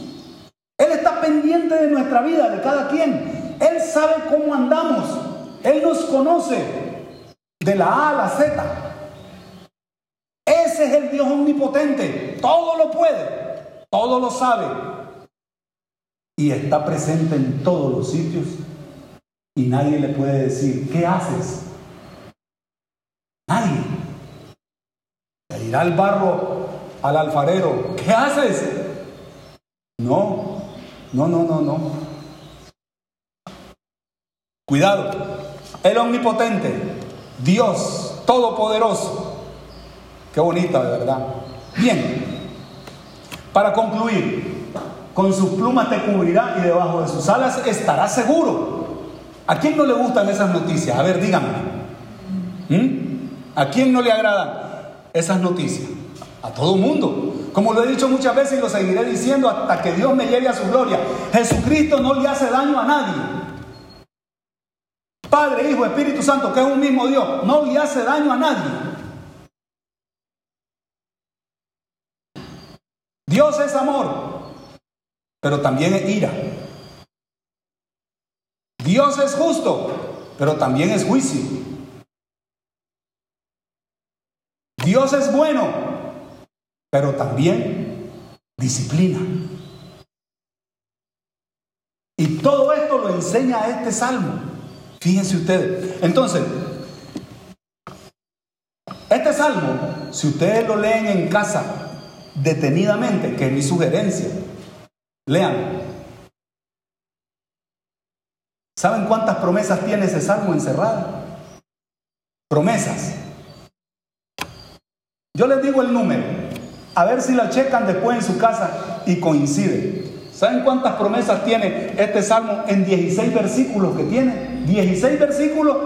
Speaker 2: Pendiente de nuestra vida, de cada quien. Él sabe cómo andamos. Él nos conoce de la A a la Z. Ese es el Dios omnipotente. Todo lo puede, todo lo sabe. Y está presente en todos los sitios. Y nadie le puede decir, ¿qué haces? Nadie. Le dirá el barro al alfarero, ¿qué haces? No, no, no, no, no. Cuidado, el omnipotente, Dios todopoderoso. Qué bonita, de verdad. Bien, para concluir, con sus plumas te cubrirá y debajo de sus alas estará seguro. ¿A quién no le gustan esas noticias? A ver, díganme. ¿Mm? ¿A quién no le agradan esas noticias? A todo mundo. Como lo he dicho muchas veces y lo seguiré diciendo hasta que Dios me lleve a su gloria. Jesucristo no le hace daño a nadie. Padre, Hijo, Espíritu Santo, que es un mismo Dios, no le hace daño a nadie. Dios es amor, pero también es ira. Dios es justo, pero también es juicio. Dios es bueno, pero también disciplina. Y todo esto lo enseña este salmo. Fíjense ustedes. Entonces, este salmo, si ustedes lo leen en casa detenidamente, que es mi sugerencia, lean. ¿Saben cuántas promesas tiene ese salmo encerrado? Promesas. Yo les digo el número, a ver si la checan después en su casa y coincide. ¿Saben cuántas promesas tiene este salmo en 16 versículos que tiene? 16 versículos,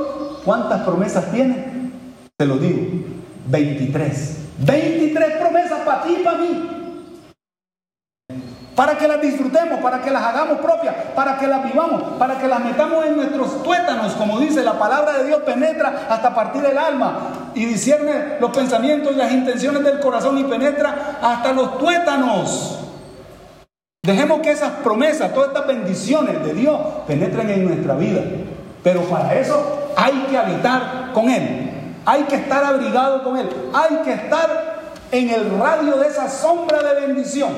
Speaker 2: ¿cuántas promesas tiene? Te lo digo, 23. 23 promesas para ti y para mí. Para que las disfrutemos, para que las hagamos propias, para que las vivamos, para que las metamos en nuestros tuétanos, como dice la palabra de Dios, penetra hasta partir del alma y discierne los pensamientos y las intenciones del corazón y penetra hasta los tuétanos. Dejemos que esas promesas, todas estas bendiciones de Dios penetren en nuestra vida. Pero para eso hay que habitar con Él. Hay que estar abrigado con Él. Hay que estar en el radio de esa sombra de bendición.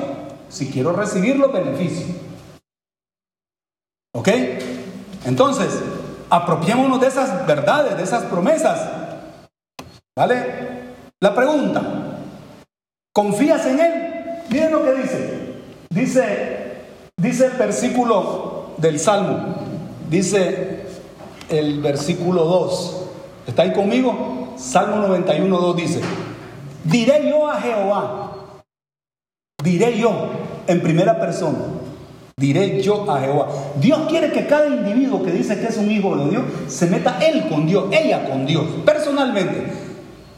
Speaker 2: Si quiero recibir los beneficios. ¿Ok? Entonces, apropiémonos de esas verdades, de esas promesas. ¿Vale? La pregunta, ¿confías en Él? Miren lo que dice. Dice, dice el versículo del Salmo. Dice el versículo 2. ¿Está ahí conmigo? Salmo 91, 2 dice, diré yo a Jehová, diré yo en primera persona, diré yo a Jehová. Dios quiere que cada individuo que dice que es un hijo de Dios se meta él con Dios, ella con Dios, personalmente.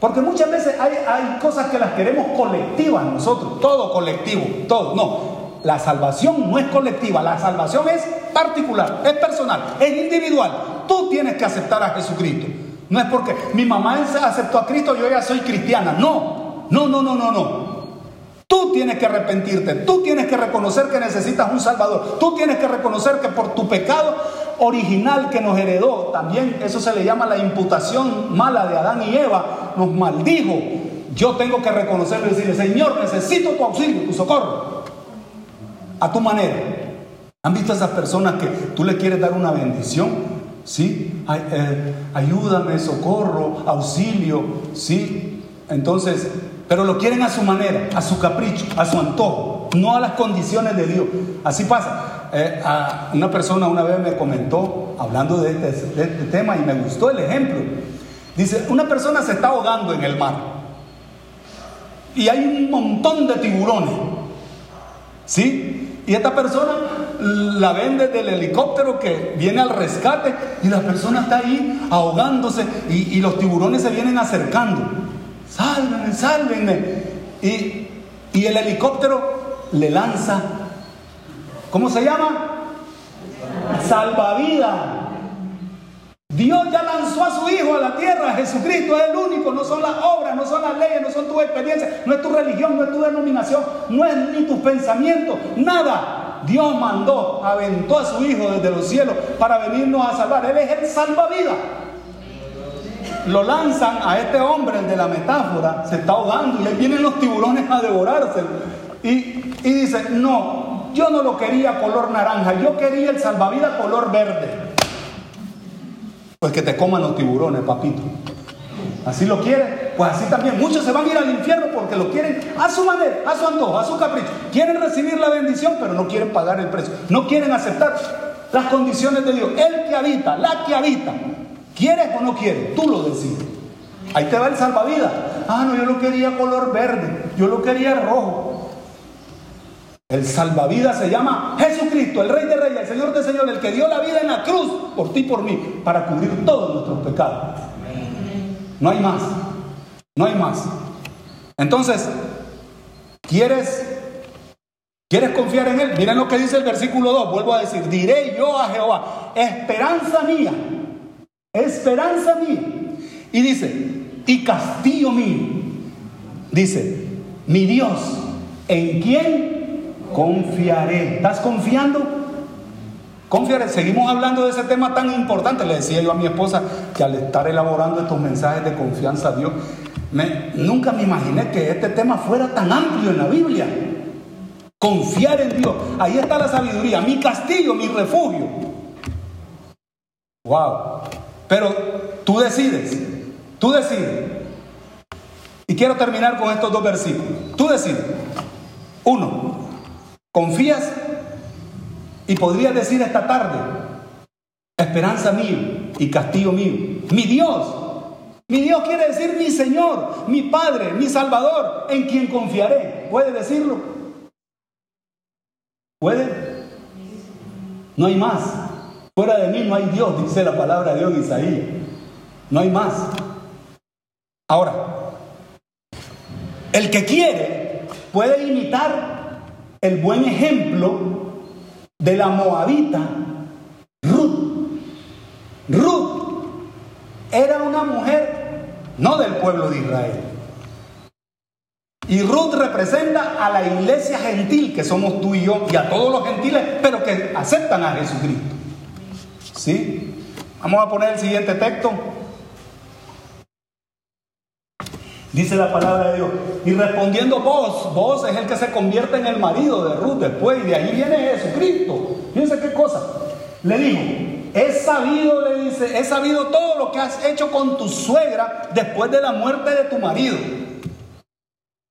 Speaker 2: Porque muchas veces hay, hay cosas que las queremos colectivas nosotros, todo colectivo, todo. No, la salvación no es colectiva, la salvación es particular, es personal, es individual. Tú tienes que aceptar a Jesucristo. No es porque mi mamá aceptó a Cristo, yo ya soy cristiana. No, no, no, no, no, no. Tú tienes que arrepentirte, tú tienes que reconocer que necesitas un Salvador, tú tienes que reconocer que por tu pecado original que nos heredó, también eso se le llama la imputación mala de Adán y Eva, nos maldijo. Yo tengo que reconocerlo y decirle, Señor, necesito tu auxilio, tu socorro, a tu manera. ¿Han visto esas personas que tú le quieres dar una bendición? ¿Sí? Eh, ayúdame, socorro, auxilio, ¿sí? Entonces, pero lo quieren a su manera, a su capricho, a su antojo, no a las condiciones de Dios. Así pasa. Eh, una persona una vez me comentó, hablando de este, de este tema, y me gustó el ejemplo. Dice, una persona se está ahogando en el mar y hay un montón de tiburones. ¿Sí? Y esta persona la ven desde el helicóptero que viene al rescate y la persona está ahí ahogándose y, los tiburones se vienen acercando. Sálvenme, sálvenme. Y el helicóptero le lanza, ¿cómo se llama? Salvavidas. Dios ya lanzó a su Hijo a la tierra, Jesucristo es el único, no son las obras, no son las leyes, no son tus experiencias, no es tu religión, no es tu denominación, no es ni tus pensamientos, nada. Dios mandó, aventó a su Hijo desde los cielos para venirnos a salvar. Él es el salvavidas. Lo lanzan a este hombre, de la metáfora, se está ahogando y le vienen los tiburones a devorárselo. Y, y dice, no, yo no lo quería color naranja, yo quería el salvavidas color verde. Pues que te coman los tiburones, papito. Así lo quiere, pues así también. Muchos se van a ir al infierno porque lo quieren a su manera, a su antojo, a su capricho. Quieren recibir la bendición, pero no quieren pagar el precio. No quieren aceptar las condiciones de Dios. El que habita, la que habita. ¿Quieres o no quieres? Tú lo decides. Ahí te va el salvavidas. Ah, no, yo lo quería color verde, yo lo quería rojo. El salvavidas se llama Jesucristo, el Rey de Reyes, el Señor de Señor, el que dio la vida en la cruz por ti y por mí, para cubrir todos nuestros pecados. No hay más, no hay más. Entonces, ¿Quieres, ¿Quieres confiar en Él? Miren lo que dice el versículo 2, vuelvo a decir, diré yo a Jehová, esperanza mía, esperanza mía. Y dice, y castillo mío, dice, mi Dios, ¿en quién confiaré? ¿Estás confiando? Confiaré. Seguimos hablando de ese tema tan importante. Le decía yo a mi esposa que al estar elaborando estos mensajes de confianza a Dios, nunca me imaginé que este tema fuera tan amplio en la Biblia. Confiar en Dios. Ahí está la sabiduría, mi castillo, mi refugio. Wow. Pero tú decides, tú decides. Y quiero terminar con estos dos versículos. Tú decides. Uno, confías y podrías decir esta tarde, esperanza mío y castillo mío, mi Dios. Mi Dios quiere decir mi Señor, mi Padre, mi Salvador, en quien confiaré. ¿Puede decirlo? ¿Puede? No hay más. Fuera de mí no hay Dios, dice la palabra de Dios en Isaías. No hay más. Ahora, el que quiere puede imitar el buen ejemplo de la moabita Ruth. Ruth era una mujer no del pueblo de Israel. Y Ruth representa a la iglesia gentil que somos tú y yo y a todos los gentiles, pero que aceptan a Jesucristo. ¿Sí? Vamos a poner el siguiente texto. Dice la palabra de Dios. Y respondiendo vos, vos es el que se convierte en el marido de Ruth después, y de ahí viene Jesucristo. Fíjense qué cosa. Le dijo, he sabido, le dice, he sabido todo lo que has hecho con tu suegra después de la muerte de tu marido.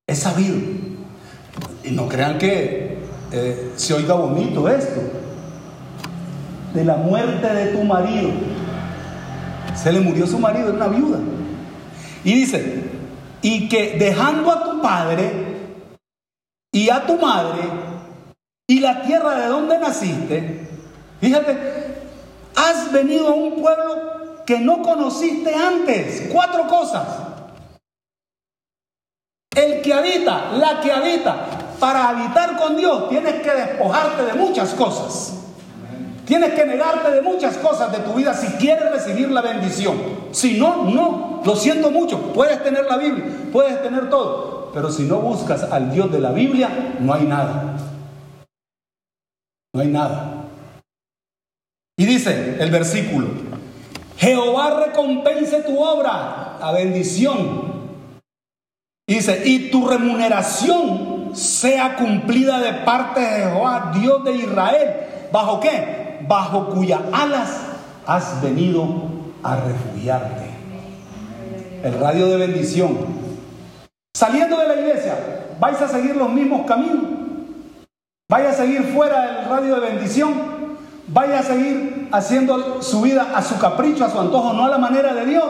Speaker 2: He sabido. Y no crean que eh, se oiga bonito esto. De la muerte de tu marido. Se le murió su marido, era una viuda. Y dice, y que dejando a tu padre y a tu madre y la tierra de donde naciste, fíjate, has venido a un pueblo que no conociste antes. Cuatro cosas. El que habita, la que habita, para habitar con Dios tienes que despojarte de muchas cosas. Tienes que negarte de muchas cosas de tu vida si quieres recibir la bendición. Si no, no. Lo siento mucho. Puedes tener la Biblia, puedes tener todo. Pero si no buscas al Dios de la Biblia, no hay nada. No hay nada. Y dice el versículo, Jehová recompense tu obra a bendición. Y dice, y tu remuneración sea cumplida de parte de Jehová, Dios de Israel. ¿Bajo qué? Bajo cuyas alas has venido a refugiarte. El radio de bendición. Saliendo de la iglesia, vais a seguir los mismos caminos. Vaya a seguir fuera del radio de bendición. Vaya a seguir haciendo su vida a su capricho, a su antojo, no a la manera de Dios.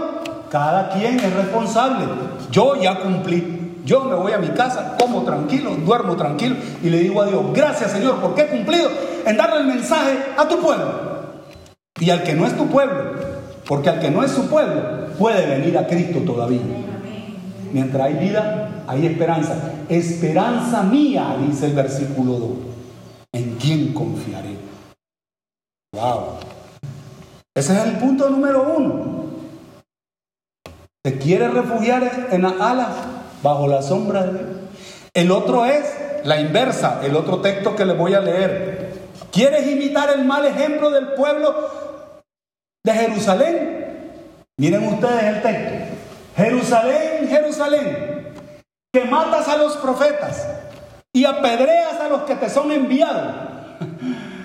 Speaker 2: Cada quien es responsable. Yo ya cumplí. Yo me voy a mi casa, como tranquilo, duermo tranquilo y le digo a Dios, gracias Señor, porque he cumplido en darle el mensaje a tu pueblo. Y al que no es tu pueblo, porque al que no es su pueblo, puede venir a Cristo todavía. Mientras hay vida, hay esperanza. Esperanza mía, dice el versículo 2. ¿En quién confiaré? Wow. Ese es el punto número uno. ¿Te quieres refugiar en las alas bajo la sombra de Dios? El otro es la inversa, el otro texto que le voy a leer. ¿Quieres imitar el mal ejemplo del pueblo de Jerusalén? Miren ustedes el texto. Jerusalén, Jerusalén, que matas a los profetas y apedreas a los que te son enviados.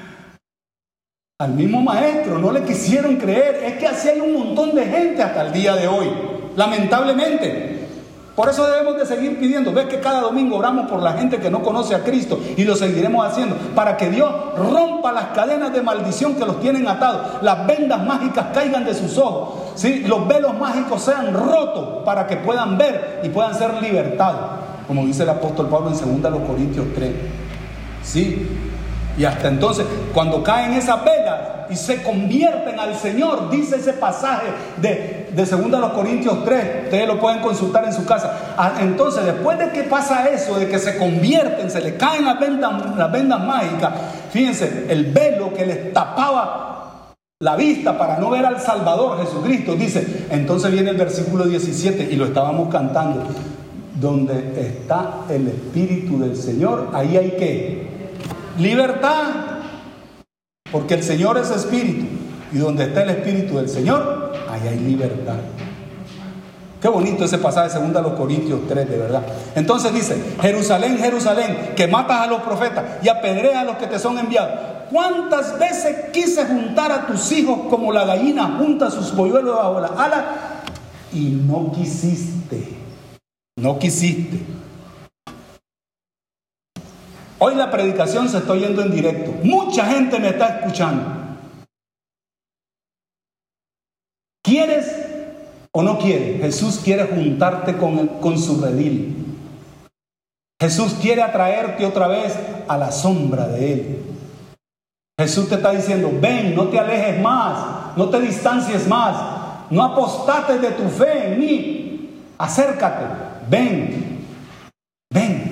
Speaker 2: Al mismo maestro no le quisieron creer. Es que así hay un montón de gente hasta el día de hoy. Lamentablemente. Por eso debemos de seguir pidiendo. Ves que cada domingo oramos por la gente que no conoce a Cristo y lo seguiremos haciendo para que Dios rompa las cadenas de maldición que los tienen atados. Las vendas mágicas caigan de sus ojos. ¿sí? Los velos mágicos sean rotos para que puedan ver y puedan ser libertados. Como dice el apóstol Pablo en 2 Corintios 3. ¿Sí? Y hasta entonces, cuando caen esas velas, y se convierten al Señor, dice ese pasaje de, de 2 Corintios 3, ustedes lo pueden consultar en su casa. Ah, entonces, después de que pasa eso, de que se convierten, se le caen las vendas, las vendas mágicas, fíjense, el velo que les tapaba la vista para no ver al Salvador Jesucristo, dice, entonces viene el versículo 17 y lo estábamos cantando, donde está el Espíritu del Señor, ahí hay que libertad. Porque el Señor es espíritu. Y donde está el espíritu del Señor, ahí hay libertad. Qué bonito ese pasaje de 2 Corintios 3, de verdad. Entonces dice, Jerusalén, Jerusalén, que matas a los profetas y apedreas a los que te son enviados. ¿Cuántas veces quise juntar a tus hijos como la gallina junta sus polluelos bajo la ala? Y no quisiste. No quisiste. Hoy la predicación se está oyendo en directo. Mucha gente me está escuchando. ¿Quieres o no quieres? Jesús quiere juntarte con, con su redil. Jesús quiere atraerte otra vez a la sombra de Él. Jesús te está diciendo, ven, no te alejes más, no te distancies más, no apostates de tu fe en mí, acércate, ven, ven.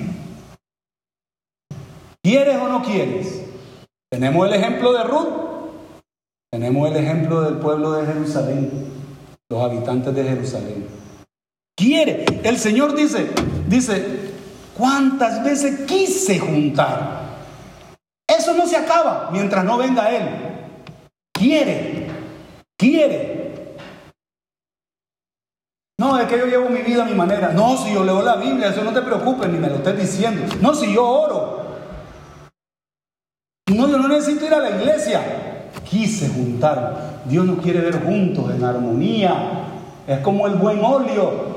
Speaker 2: ¿Quieres o no quieres? Tenemos el ejemplo de Ruth, tenemos el ejemplo del pueblo de Jerusalén, los habitantes de Jerusalén. Quiere, el Señor dice, dice, ¿cuántas veces quise juntar? Eso no se acaba mientras no venga Él. Quiere, quiere. No, es que yo llevo mi vida a mi manera. No, si yo leo la Biblia, eso no te preocupes, ni me lo estés diciendo. No, si yo oro. No, no necesito ir a la iglesia. Quise juntar. Dios nos quiere ver juntos en armonía. Es como el buen óleo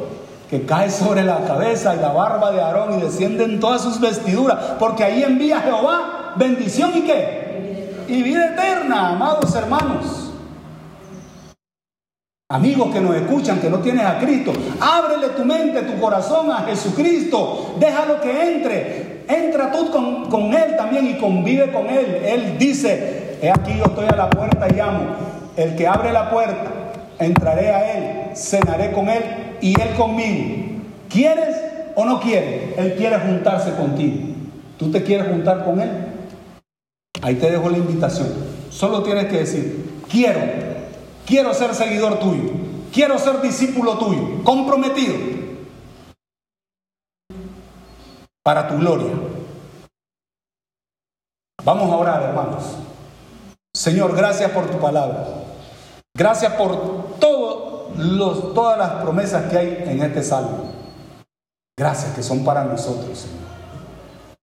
Speaker 2: que cae sobre la cabeza y la barba de Aarón y desciende en todas sus vestiduras, porque ahí envía Jehová bendición y qué? Y vida eterna, amados hermanos. Amigos que nos escuchan, que no tienes a Cristo, ábrele tu mente, tu corazón a Jesucristo. Déjalo que entre. Entra tú con, con, Él también y convive con Él. Él dice, he aquí yo estoy a la puerta y llamo. El que abre la puerta, entraré a Él, cenaré con Él y Él conmigo. ¿Quieres o no quieres? Él quiere juntarse contigo. ¿Tú te quieres juntar con Él? Ahí te dejo la invitación. Solo tienes que decir, quiero Quiero ser seguidor tuyo. Quiero ser discípulo tuyo. Comprometido. Para tu gloria. Vamos a orar, hermanos. Señor, gracias por tu palabra. Gracias por los, todas las promesas que hay en este salmo. Gracias que son para nosotros, Señor.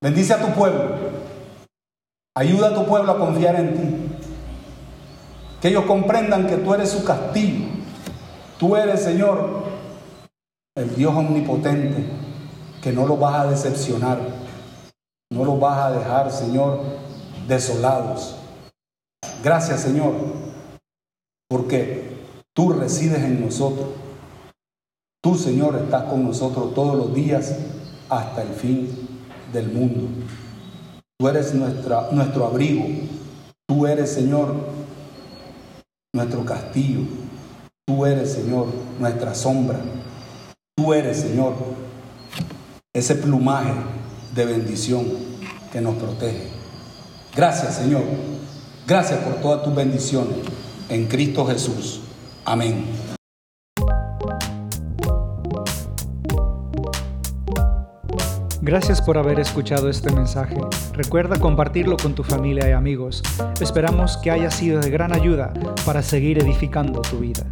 Speaker 2: Bendice a tu pueblo. Ayuda a tu pueblo a confiar en ti. Que ellos comprendan que tú eres su castillo. Tú eres, Señor, el Dios omnipotente, que no los vas a decepcionar. No los vas a dejar, Señor, desolados. Gracias, Señor, porque tú resides en nosotros. Tú, Señor, estás con nosotros todos los días hasta el fin del mundo. Tú eres nuestra, nuestro abrigo. Tú eres, Señor, nuestro castillo. Tú eres, Señor, nuestra sombra. Tú eres, Señor, ese plumaje de bendición que nos protege. Gracias, Señor. Gracias por todas tus bendiciones. En Cristo Jesús. Amén.
Speaker 1: Gracias por haber escuchado este mensaje. Recuerda compartirlo con tu familia y amigos. Esperamos que haya sido de gran ayuda para seguir edificando tu vida.